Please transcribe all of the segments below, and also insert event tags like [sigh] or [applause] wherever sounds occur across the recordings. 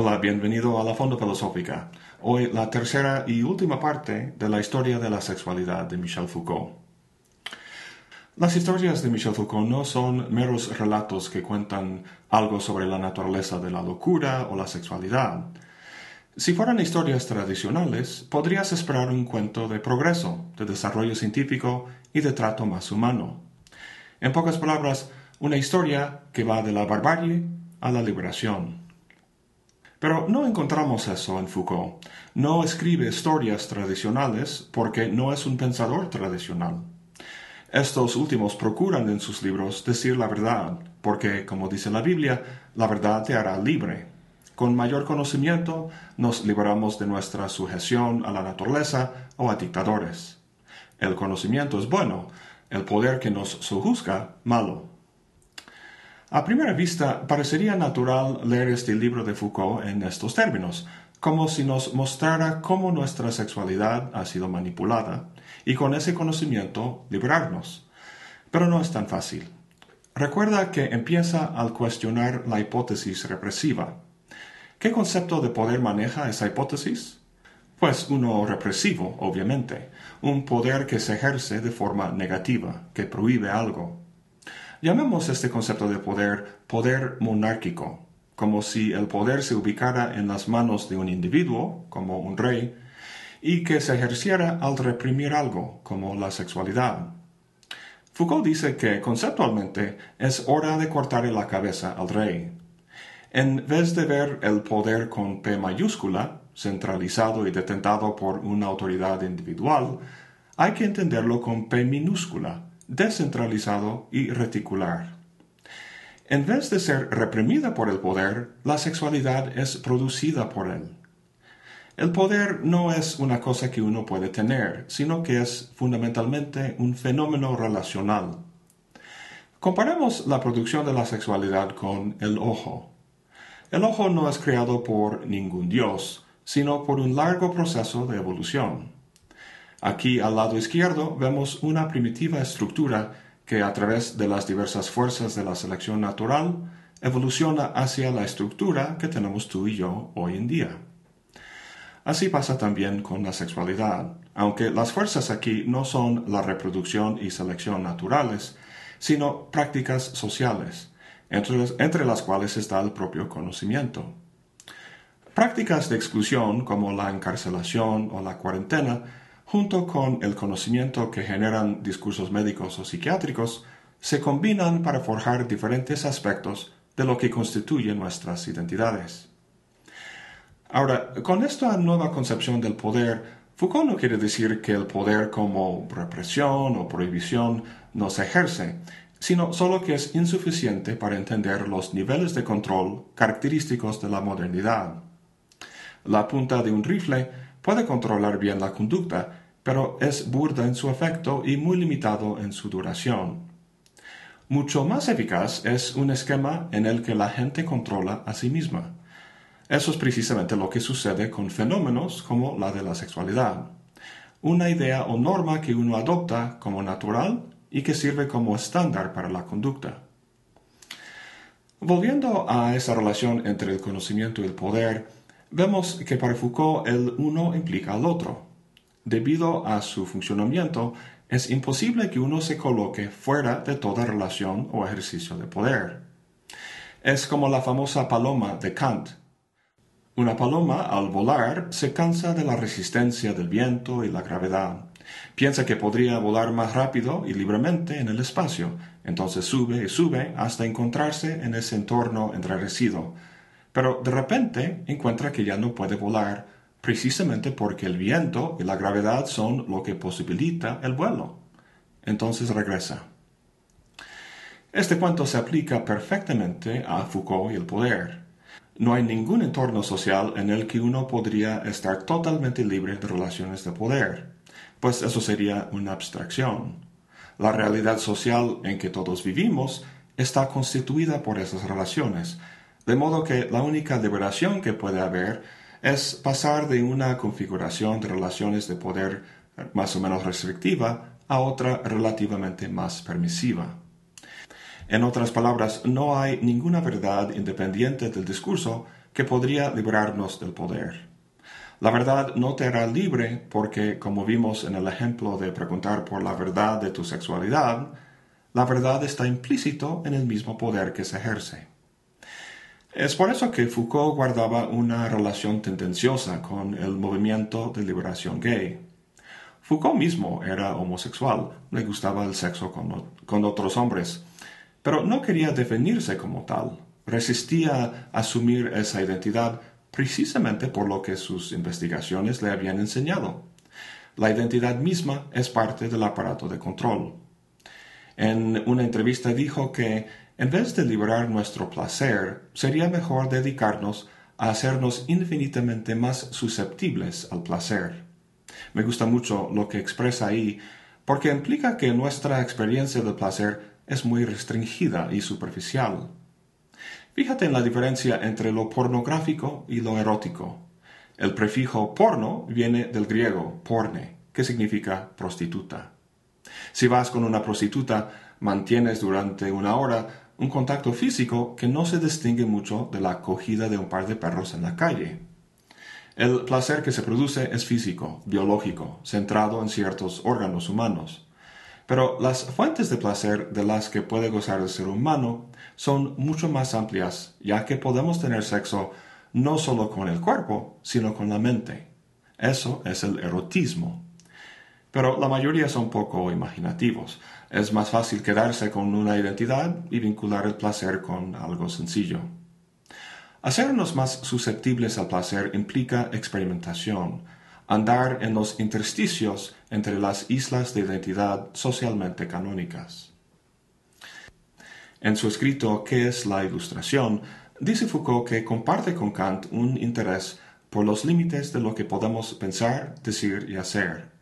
Hola, bienvenido a la Fonda Filosófica. Hoy la tercera y última parte de la historia de la sexualidad de Michel Foucault. Las historias de Michel Foucault no son meros relatos que cuentan algo sobre la naturaleza de la locura o la sexualidad. Si fueran historias tradicionales, podrías esperar un cuento de progreso, de desarrollo científico y de trato más humano. En pocas palabras, una historia que va de la barbarie a la liberación. Pero no encontramos eso en Foucault. No escribe historias tradicionales porque no es un pensador tradicional. Estos últimos procuran en sus libros decir la verdad, porque, como dice la Biblia, la verdad te hará libre. Con mayor conocimiento nos liberamos de nuestra sujeción a la naturaleza o a dictadores. El conocimiento es bueno, el poder que nos sojuzga malo. A primera vista, parecería natural leer este libro de Foucault en estos términos, como si nos mostrara cómo nuestra sexualidad ha sido manipulada y con ese conocimiento liberarnos. Pero no es tan fácil. Recuerda que empieza al cuestionar la hipótesis represiva. ¿Qué concepto de poder maneja esa hipótesis? Pues uno represivo, obviamente, un poder que se ejerce de forma negativa, que prohíbe algo, Llamemos este concepto de poder poder monárquico, como si el poder se ubicara en las manos de un individuo, como un rey, y que se ejerciera al reprimir algo, como la sexualidad. Foucault dice que conceptualmente es hora de cortarle la cabeza al rey. En vez de ver el poder con P mayúscula, centralizado y detentado por una autoridad individual, hay que entenderlo con P minúscula, descentralizado y reticular. En vez de ser reprimida por el poder, la sexualidad es producida por él. El poder no es una cosa que uno puede tener, sino que es fundamentalmente un fenómeno relacional. Comparemos la producción de la sexualidad con el ojo. El ojo no es creado por ningún dios, sino por un largo proceso de evolución. Aquí al lado izquierdo vemos una primitiva estructura que a través de las diversas fuerzas de la selección natural evoluciona hacia la estructura que tenemos tú y yo hoy en día. Así pasa también con la sexualidad, aunque las fuerzas aquí no son la reproducción y selección naturales, sino prácticas sociales, entre, las cuales está el propio conocimiento. Prácticas de exclusión como la encarcelación o la cuarentena junto con el conocimiento que generan discursos médicos o psiquiátricos, se combinan para forjar diferentes aspectos de lo que constituye nuestras identidades. Ahora, con esta nueva concepción del poder, Foucault no quiere decir que el poder como represión o prohibición no se ejerce, sino solo que es insuficiente para entender los niveles de control característicos de la modernidad. La punta de un rifle puede controlar bien la conducta, pero es burda en su efecto y muy limitado en su duración. Mucho más eficaz es un esquema en el que la gente controla a sí misma. Eso es precisamente lo que sucede con fenómenos como la de la sexualidad. Una idea o norma que uno adopta como natural y que sirve como estándar para la conducta. Volviendo a esa relación entre el conocimiento y el poder, vemos que para Foucault el uno implica al otro. Debido a su funcionamiento, es imposible que uno se coloque fuera de toda relación o ejercicio de poder. Es como la famosa paloma de Kant. Una paloma al volar se cansa de la resistencia del viento y la gravedad. Piensa que podría volar más rápido y libremente en el espacio, entonces sube y sube hasta encontrarse en ese entorno enrarecido. Pero de repente encuentra que ya no puede volar precisamente porque el viento y la gravedad son lo que posibilita el vuelo. Entonces regresa. Este cuento se aplica perfectamente a Foucault y el poder. No hay ningún entorno social en el que uno podría estar totalmente libre de relaciones de poder, pues eso sería una abstracción. La realidad social en que todos vivimos está constituida por esas relaciones, de modo que la única liberación que puede haber es pasar de una configuración de relaciones de poder más o menos restrictiva a otra relativamente más permisiva. En otras palabras, no hay ninguna verdad independiente del discurso que podría librarnos del poder. La verdad no te hará libre porque, como vimos en el ejemplo de preguntar por la verdad de tu sexualidad, la verdad está implícito en el mismo poder que se ejerce. Es por eso que Foucault guardaba una relación tendenciosa con el movimiento de liberación gay. Foucault mismo era homosexual, le gustaba el sexo con, otros hombres, pero no quería definirse como tal. Resistía asumir esa identidad precisamente por lo que sus investigaciones le habían enseñado. La identidad misma es parte del aparato de control. En una entrevista dijo que en vez de liberar nuestro placer, sería mejor dedicarnos a hacernos infinitamente más susceptibles al placer. Me gusta mucho lo que expresa ahí, porque implica que nuestra experiencia del placer es muy restringida y superficial. Fíjate en la diferencia entre lo pornográfico y lo erótico. El prefijo porno viene del griego porne, que significa prostituta. Si vas con una prostituta, mantienes durante una hora un contacto físico que no se distingue mucho de la acogida de un par de perros en la calle. El placer que se produce es físico, biológico, centrado en ciertos órganos humanos. Pero las fuentes de placer de las que puede gozar el ser humano son mucho más amplias, ya que podemos tener sexo no solo con el cuerpo, sino con la mente. Eso es el erotismo. Pero la mayoría son poco imaginativos. Es más fácil quedarse con una identidad y vincular el placer con algo sencillo. Hacernos más susceptibles al placer implica experimentación, andar en los intersticios entre las islas de identidad socialmente canónicas. En su escrito ¿Qué es la ilustración? dice Foucault que comparte con Kant un interés por los límites de lo que podemos pensar, decir y hacer.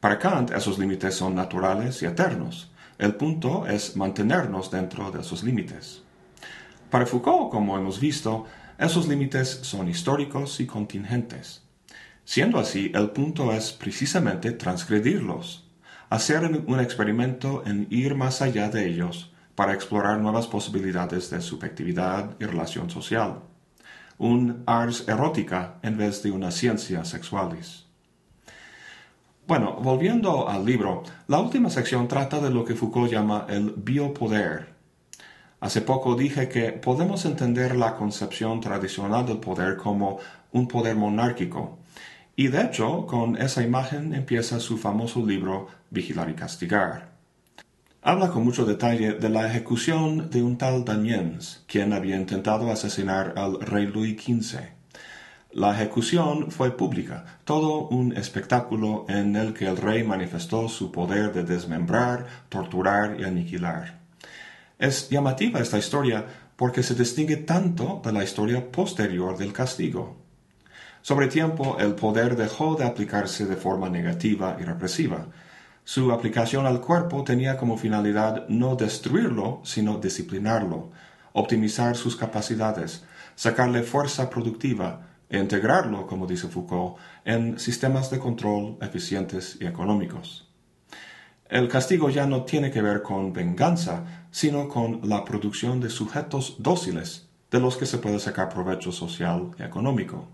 Para Kant esos límites son naturales y eternos. El punto es mantenernos dentro de esos límites. Para Foucault, como hemos visto, esos límites son históricos y contingentes. Siendo así, el punto es precisamente transgredirlos, hacer un experimento en ir más allá de ellos para explorar nuevas posibilidades de subjetividad y relación social. Un ars erótica en vez de una ciencia sexualis. Bueno, volviendo al libro, la última sección trata de lo que Foucault llama el biopoder, Hace poco dije que podemos entender la concepción tradicional del poder como un poder monárquico, y de hecho con esa imagen empieza su famoso libro Vigilar y Castigar. Habla con mucho detalle de la ejecución de un tal Daniens, quien había intentado asesinar al rey Luis XV. La ejecución fue pública, todo un espectáculo en el que el rey manifestó su poder de desmembrar, torturar y aniquilar. Es llamativa esta historia porque se distingue tanto de la historia posterior del castigo. Sobre tiempo, el poder dejó de aplicarse de forma negativa y represiva. Su aplicación al cuerpo tenía como finalidad no destruirlo, sino disciplinarlo, optimizar sus capacidades, sacarle fuerza productiva e integrarlo, como dice Foucault, en sistemas de control eficientes y económicos. El castigo ya no tiene que ver con venganza, sino con la producción de sujetos dóciles de los que se puede sacar provecho social y económico.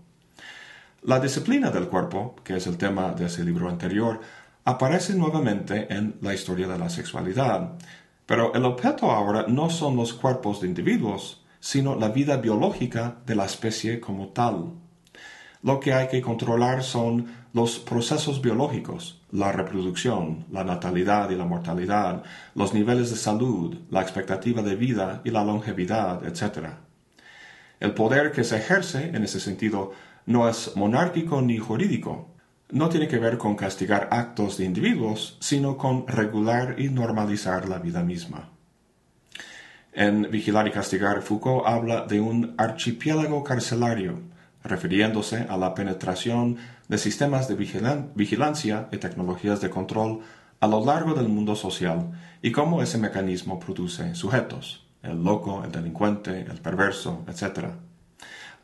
La disciplina del cuerpo, que es el tema de ese libro anterior, aparece nuevamente en la historia de la sexualidad, pero el objeto ahora no son los cuerpos de individuos, sino la vida biológica de la especie como tal. Lo que hay que controlar son los procesos biológicos, la reproducción, la natalidad y la mortalidad, los niveles de salud, la expectativa de vida y la longevidad, etc. El poder que se ejerce en ese sentido no es monárquico ni jurídico. No tiene que ver con castigar actos de individuos, sino con regular y normalizar la vida misma. En Vigilar y Castigar, Foucault habla de un archipiélago carcelario, refiriéndose a la penetración de sistemas de vigilancia y tecnologías de control a lo largo del mundo social y cómo ese mecanismo produce sujetos, el loco, el delincuente, el perverso, etc.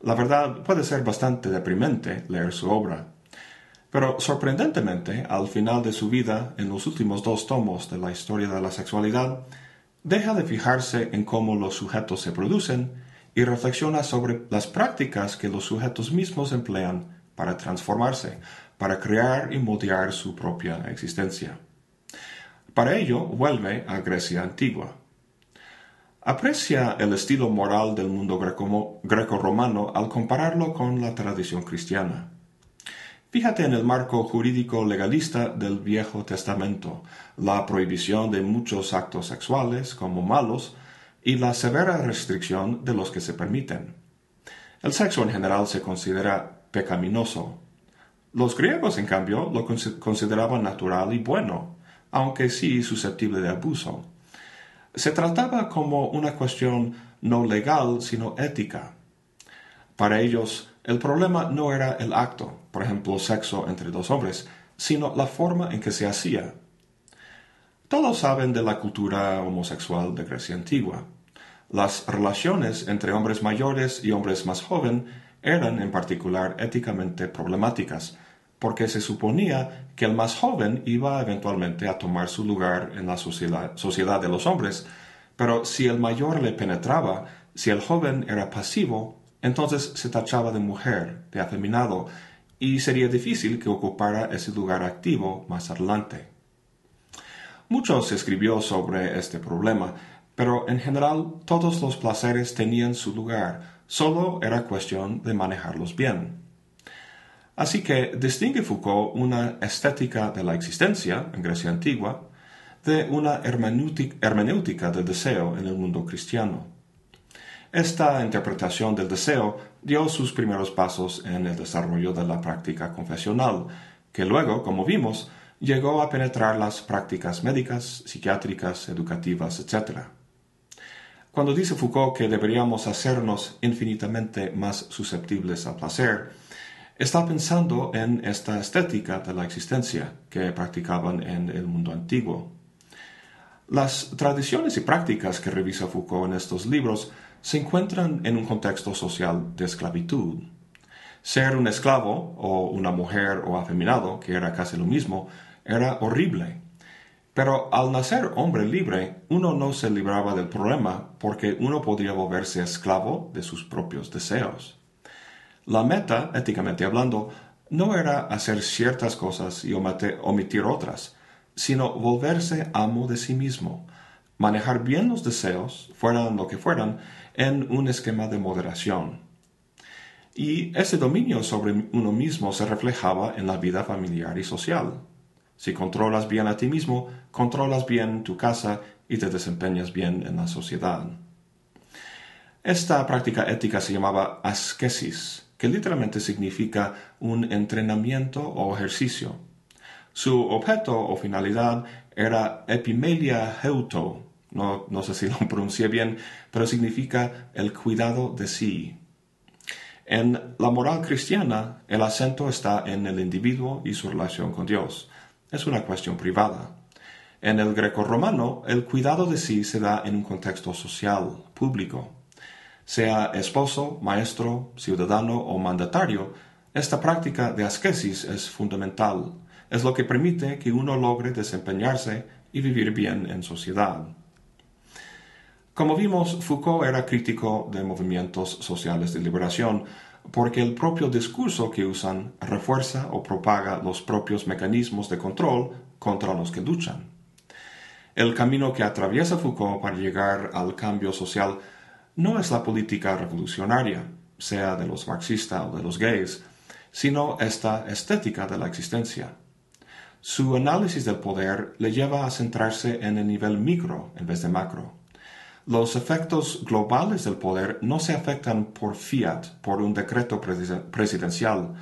La verdad puede ser bastante deprimente leer su obra, pero sorprendentemente, al final de su vida, en los últimos dos tomos de la historia de la sexualidad, deja de fijarse en cómo los sujetos se producen y reflexiona sobre las prácticas que los sujetos mismos emplean para transformarse, para crear y moldear su propia existencia. Para ello vuelve a Grecia antigua. Aprecia el estilo moral del mundo greco-romano al compararlo con la tradición cristiana. Fíjate en el marco jurídico legalista del Viejo Testamento, la prohibición de muchos actos sexuales como malos y la severa restricción de los que se permiten. El sexo en general se considera pecaminoso. Los griegos, en cambio, lo consideraban natural y bueno, aunque sí susceptible de abuso. Se trataba como una cuestión no legal, sino ética. Para ellos, el problema no era el acto, por ejemplo, sexo entre dos hombres, sino la forma en que se hacía. Todos saben de la cultura homosexual de Grecia antigua. Las relaciones entre hombres mayores y hombres más jóvenes eran en particular éticamente problemáticas, porque se suponía que el más joven iba eventualmente a tomar su lugar en la sociedad, de los hombres, pero si el mayor le penetraba, si el joven era pasivo, entonces se tachaba de mujer, de afeminado, y sería difícil que ocupara ese lugar activo más adelante. Mucho se escribió sobre este problema, pero en general todos los placeres tenían su lugar, solo era cuestión de manejarlos bien. Así que distingue Foucault una estética de la existencia en Grecia antigua de una hermenéutica del deseo en el mundo cristiano. Esta interpretación del deseo dio sus primeros pasos en el desarrollo de la práctica confesional, que luego, como vimos, llegó a penetrar las prácticas médicas, psiquiátricas, educativas, etc. Cuando dice Foucault que deberíamos hacernos infinitamente más susceptibles al placer, está pensando en esta estética de la existencia que practicaban en el mundo antiguo. Las tradiciones y prácticas que revisa Foucault en estos libros se encuentran en un contexto social de esclavitud. Ser un esclavo o una mujer o afeminado, que era casi lo mismo, era horrible. Pero al nacer hombre libre, uno no se libraba del problema porque uno podría volverse esclavo de sus propios deseos. La meta, éticamente hablando, no era hacer ciertas cosas y omitir otras, sino volverse amo de sí mismo, manejar bien los deseos, fueran lo que fueran, en un esquema de moderación. Y ese dominio sobre uno mismo se reflejaba en la vida familiar y social. Si controlas bien a ti mismo, controlas bien tu casa y te desempeñas bien en la sociedad. Esta práctica ética se llamaba ascesis, que literalmente significa un entrenamiento o ejercicio. Su objeto o finalidad era epimelia heuto, no, no sé si lo [laughs] pronuncié bien, pero significa el cuidado de sí. En la moral cristiana, el acento está en el individuo y su relación con Dios. Es una cuestión privada. En el greco-romano, el cuidado de sí se da en un contexto social, público. Sea esposo, maestro, ciudadano o mandatario, esta práctica de ascesis es fundamental. Es lo que permite que uno logre desempeñarse y vivir bien en sociedad. Como vimos, Foucault era crítico de movimientos sociales de liberación porque el propio discurso que usan refuerza o propaga los propios mecanismos de control contra los que luchan. El camino que atraviesa Foucault para llegar al cambio social no es la política revolucionaria, sea de los marxistas o de los gays, sino esta estética de la existencia. Su análisis del poder le lleva a centrarse en el nivel micro en vez de macro los efectos globales del poder no se afectan por fiat, por un decreto presidencial,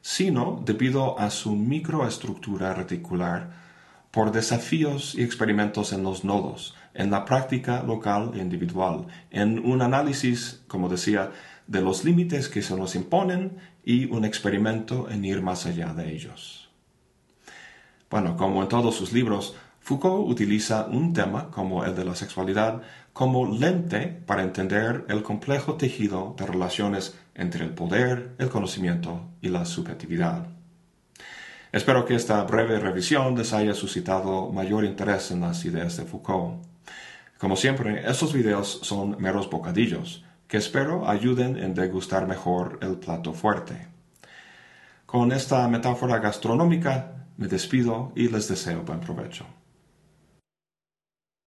sino debido a su microestructura reticular, por desafíos y experimentos en los nodos, en la práctica local e individual, en un análisis, como decía, de los límites que se nos imponen y un experimento en ir más allá de ellos. Bueno, como en todos sus libros, Foucault utiliza un tema como el de la sexualidad como lente para entender el complejo tejido de relaciones entre el poder, el conocimiento y la subjetividad. Espero que esta breve revisión les haya suscitado mayor interés en las ideas de Foucault. Como siempre, estos videos son meros bocadillos, que espero ayuden en degustar mejor el plato fuerte. Con esta metáfora gastronómica me despido y les deseo buen provecho.